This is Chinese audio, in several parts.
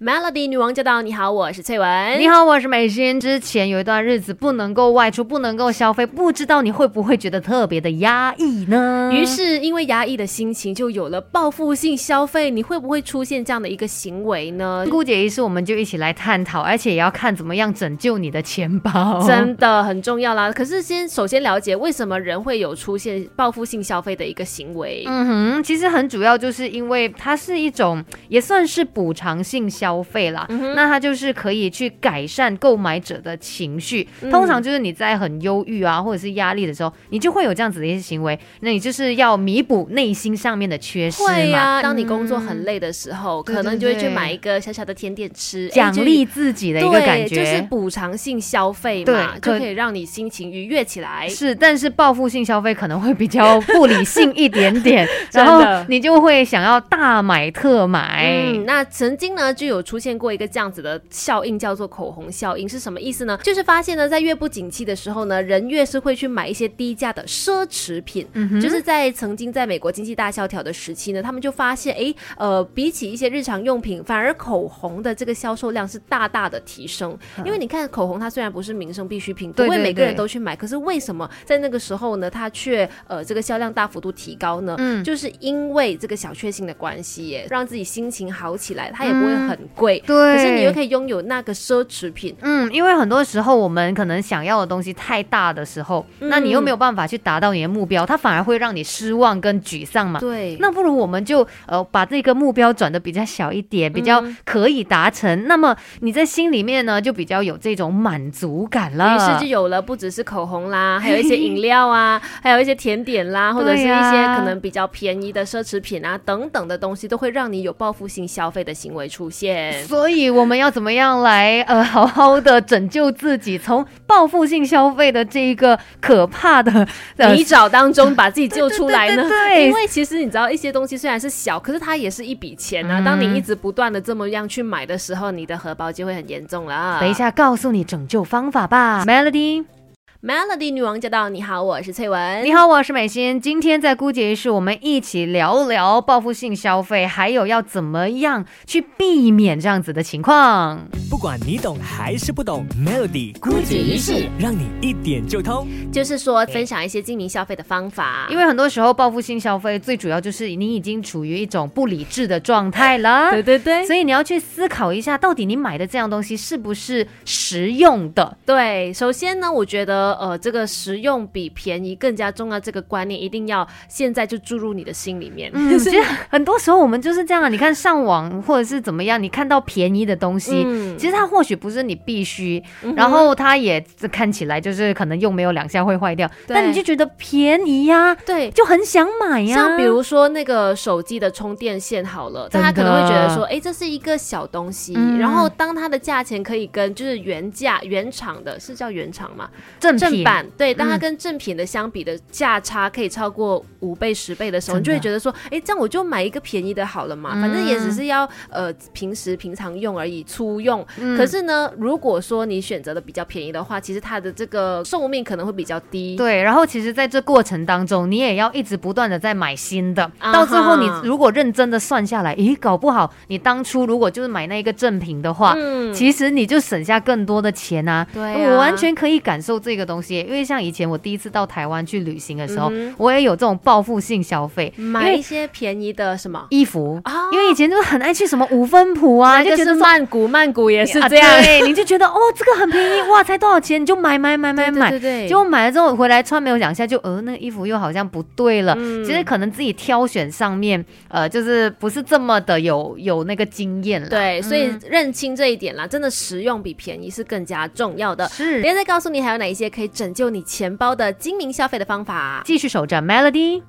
Melody 女王驾到！你好，我是翠文。你好，我是美心。之前有一段日子不能够外出，不能够消费，不知道你会不会觉得特别的压抑呢？于是，因为压抑的心情，就有了报复性消费。你会不会出现这样的一个行为呢？顾姐于是我们就一起来探讨，而且也要看怎么样拯救你的钱包，真的很重要啦。可是，先首先了解为什么人会有出现报复性消费的一个行为。嗯哼，其实很主要就是因为它是一种也算是补偿性消。消费啦，那它就是可以去改善购买者的情绪。通常就是你在很忧郁啊，或者是压力的时候，你就会有这样子的一些行为。那你就是要弥补内心上面的缺失嘛。当你工作很累的时候，可能就会去买一个小小的甜点吃，奖励自己的一个感觉，就是补偿性消费嘛，就可以让你心情愉悦起来。是，但是报复性消费可能会比较不理性一点点，然后你就会想要大买特买。嗯，那曾经呢就有。有出现过一个这样子的效应，叫做口红效应，是什么意思呢？就是发现呢，在越不景气的时候呢，人越是会去买一些低价的奢侈品。嗯就是在曾经在美国经济大萧条的时期呢，他们就发现，哎，呃，比起一些日常用品，反而口红的这个销售量是大大的提升。因为你看，口红它虽然不是民生必需品，不会每个人都去买，可是为什么在那个时候呢，它却呃这个销量大幅度提高呢？嗯，就是因为这个小确幸的关系，耶，让自己心情好起来，它也不会很。贵，对，可是你又可以拥有那个奢侈品，嗯，因为很多时候我们可能想要的东西太大的时候，那你又没有办法去达到你的目标，它反而会让你失望跟沮丧嘛。对，那不如我们就呃把这个目标转的比较小一点，比较可以达成，那么你在心里面呢就比较有这种满足感了。于是就有了不只是口红啦，还有一些饮料啊，还有一些甜点啦，或者是一些可能比较便宜的奢侈品啊等等的东西，都会让你有报复性消费的行为出现。所以我们要怎么样来呃好好的拯救自己，从报复性消费的这一个可怕的泥沼当中把自己救出来呢？对，因为其实你知道，一些东西虽然是小，可是它也是一笔钱啊。当你一直不断的这么样去买的时候，你的荷包就会很严重了。等一下告诉你拯救方法吧，Melody。Melody 女王驾到！你好，我是翠文。你好，我是美心。今天在姑姐室，我们一起聊聊报复性消费，还有要怎么样去避免这样子的情况。不管你懂还是不懂，Melody 姑姐室让你一点就通。就是说，分享一些精明消费的方法。因为很多时候，报复性消费最主要就是你已经处于一种不理智的状态了。对对对。所以你要去思考一下，到底你买的这样东西是不是实用的？对，首先呢，我觉得。呃，这个实用比便宜更加重要，这个观念一定要现在就注入你的心里面。嗯其实很多时候我们就是这样啊，你看上网或者是怎么样，你看到便宜的东西，其实它或许不是你必须，然后它也看起来就是可能用没有两下会坏掉，但你就觉得便宜呀，对，就很想买呀。像比如说那个手机的充电线好了，大家可能会觉得说，哎，这是一个小东西，然后当它的价钱可以跟就是原价原厂的，是叫原厂吗？正正版对，当它跟正品的相比的价差可以超过五倍十倍的时候，你就会觉得说，哎，这样我就买一个便宜的好了嘛，反正也只是要呃平时平常用而已，粗用。可是呢，如果说你选择的比较便宜的话，其实它的这个寿命可能会比较低。对，然后其实在这过程当中，你也要一直不断的在买新的，到最后你如果认真的算下来，咦，搞不好你当初如果就是买那一个正品的话，其实你就省下更多的钱啊。对，我完全可以感受这个东西。因为像以前我第一次到台湾去旅行的时候，我也有这种报复性消费，买一些便宜的什么衣服啊。因为以前就很爱去什么五分铺啊，就觉得曼谷，曼谷也是这样。对，你就觉得哦，这个很便宜，哇，才多少钱，你就买买买买买。对对结果买了之后回来穿没有两下，就呃，那个衣服又好像不对了。其实可能自己挑选上面，呃，就是不是这么的有有那个经验了。对，所以认清这一点啦，真的实用比便宜是更加重要的。是，别人再告诉你还有哪一些可以拯。救你钱包的精明消费的方法，继续守着 Melody。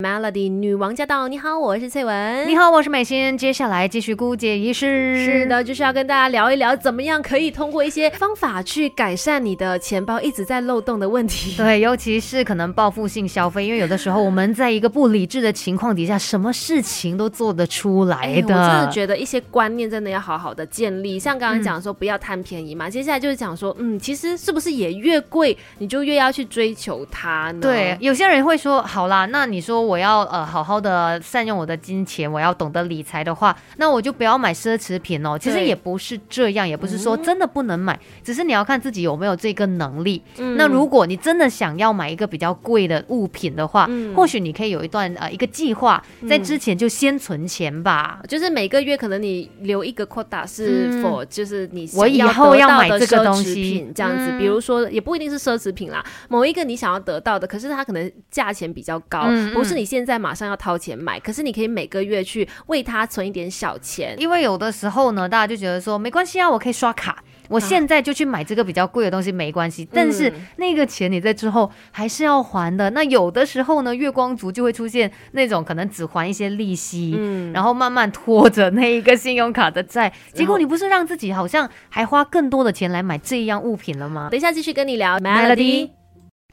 Melody 女王驾到！你好，我是翠文。你好，我是美心。接下来继续姑姐仪式。是的，就是要跟大家聊一聊，怎么样可以通过一些方法去改善你的钱包一直在漏洞的问题。对，尤其是可能报复性消费，因为有的时候我们在一个不理智的情况底下，什么事情都做得出来的。我真的觉得一些观念真的要好好的建立。像刚刚讲说不要贪便宜嘛，接下来就是讲说，嗯，其实是不是也越贵，你就越要去追求它呢？对，有些人会说，好啦，那你说。我要呃好好的善用我的金钱，我要懂得理财的话，那我就不要买奢侈品哦。其实也不是这样，也不是说真的不能买，只是你要看自己有没有这个能力。嗯。那如果你真的想要买一个比较贵的物品的话，嗯。或许你可以有一段呃一个计划，在嗯之前就先存钱吧。就是每个月可能你留一个 quota 是否、就是你我以想后要买这个东西。这样子，嗯比如说也不一定是奢侈品啦，某一个你想要得到的，可是它可能价钱比较高，不是你现在马上要掏钱买，可是你可以每个月去为它存一点小钱。因为有的时候呢，大家就觉得说没关系啊，我可以刷卡。我现在就去买这个比较贵的东西没关系，但是嗯那个钱你在之后还是要还的。那有的时候呢，月光族就会出现那种可能只还一些利息，嗯，然后慢慢拖着那一个信用卡的债，结果你不是让自己好像还花更多的钱来买这样物品了吗？等一下继续跟你聊 Melody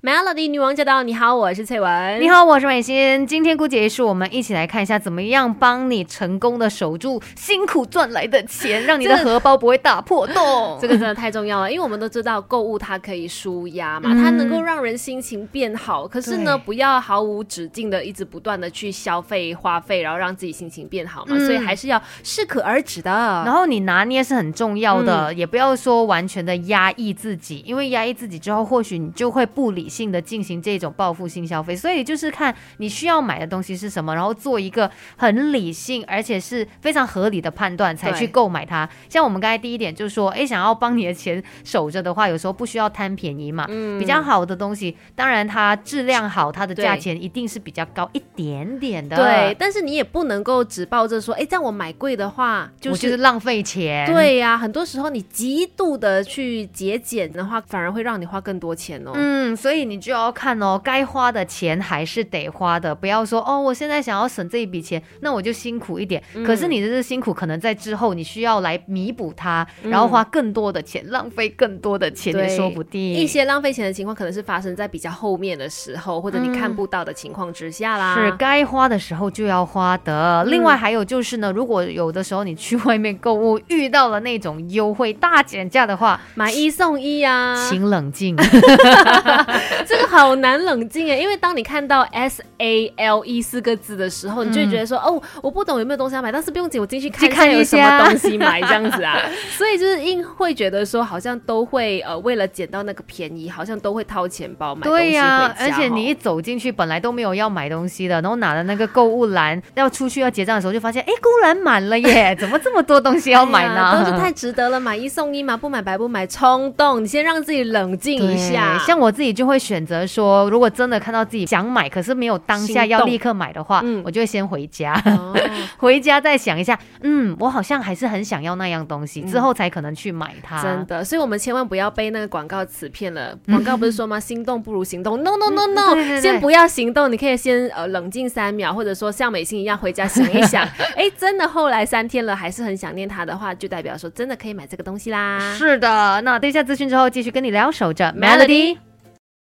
Melody 女王驾到，你好，我是翠文，你。好，我是美心。今天姑姐是我们一起来看一下，怎么样帮你成功的守住辛苦赚来的钱，让你的荷包不会大破洞。这个真的太重要了，因为我们都知道购物它可以舒压嘛，嗯它能够让人心情变好。可是呢，不要毫无止境的一直不断的去消费花费，然后让自己心情变好嘛。嗯所以还是要适可而止的。然后你拿捏是很重要的，也不要说完全的压抑自己，因为压抑自己之后，或许你就会不理性的进行这种报复性消费。所以就是看你需要买的东西是什么，然后做一个很理性而且是非常合理的判断，才去购买它。像我们刚才第一点就是说，哎，想要帮你的钱守着的话，有时候不需要贪便宜嘛。嗯比较好的东西，当然它质量好，它的价钱一定是比较高一点点的。对，，但是你也不能够只抱着说，哎，这样我买贵的话，就我就是是浪费钱。。对呀、很多时候你极度的去节俭的话，反而会让你花更多钱哦。嗯，所以你就要看哦，该花的钱还是得花的，不要说哦，我现在想要省这一笔钱，那我就辛苦一点。嗯可是你的这辛苦，可能在之后你需要来弥补它，然后花更多的钱，浪费更多的钱也说不定。一些浪费钱的情况，可能是发生在比较后面的时候，或者你看不到的情况之下啦。是该花的时候就要花的。嗯另外还有就是呢，如果有的时候你去外面购物遇到了那种优惠大减价的话，买一送一啊，请冷静。这个好难冷静哎，因为当你看到 S A L E 四个字的时候，你就会觉得说，哦，我不懂有没有东西要买，但是不用紧，我进去看去看有什么东西买这样子啊。所以就是硬会觉得说，好像都会呃，为了捡到那个便宜，好像都会掏钱包买东西而且你一走进去，本来都没有要买东西的，然后拿了那个购物篮要出去要结账的时候，就发现哎，购物篮满了耶，怎么这么多东西要买呢？都是太值得了，买一送一嘛，不买白不买，冲动。你先让自己冷静一下，像我自己就会选择说，如果真的看到自己想买，可是没有当下要立刻买的话，嗯我就会先回家。哦 回家再想一下，嗯，我好像还是很想要那样东西，之后才可能去买它。嗯真的，所以我们千万不要被那个广告词骗了。广告不是说吗？心动不如行动。No No No 嗯 No，对对对先不要行动，你可以先呃冷静三秒，或者说像美心一样回家想一想。哎，真的后来三天了还是很想念它的话，就代表说真的可以买这个东西啦。是的，那等一下资讯之后继续跟你聊，守着 Melody Melody。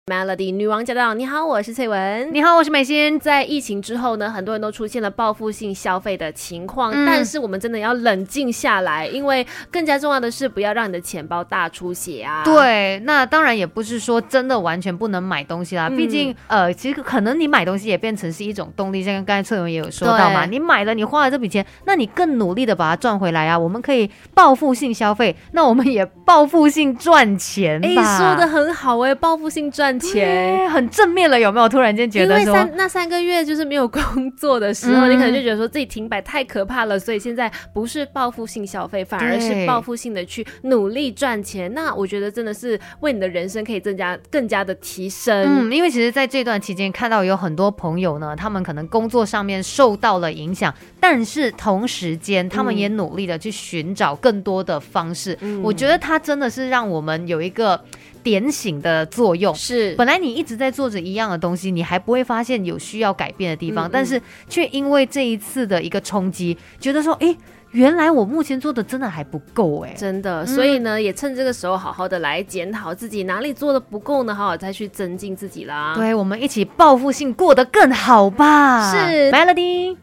Melody 女王驾到！你好，我是翠文。你好，我是美心。在疫情之后呢，很多人都出现了报复性消费的情况，嗯但是我们真的要冷静下来，因为更加重要的是不要让你的钱包大出血啊。。对，那当然也不是说真的完全不能买东西啦，嗯毕竟呃，其实可能你买东西也变成是一种动力，像刚才翠文也有说到嘛，你买了，你花了这笔钱，那你更努力的把它赚回来啊。我们可以报复性消费，那我们也报复性赚钱哎，吧。说的很好哎，报复性赚钱。很正面了，有没有？突然间觉因为三那三个月就是没有工作的时候，嗯你可能就觉得说自己停摆太可怕了，所以现在不是报复性消费，反而是报复性的去努力赚钱。那我觉得真的是为你的人生可以增加更加的提升。嗯，因为其实在这段期间看到有很多朋友呢，他们可能工作上面受到了影响，但是同时间他们也努力的去寻找更多的方式。嗯我觉得他真的是让我们有一个点醒的作用。是本来你一直在做着一样的东西，你还不会发现有需要改变的地方，嗯嗯但是却因为这一次的一个冲击，觉得说，诶，原来我目前做的真的还不够，诶。真的，所以呢，也趁这个时候好好的来检讨自己哪里做的不够呢，好好再去增进自己啦。对，我们一起报复性过得更好吧。是 Melody。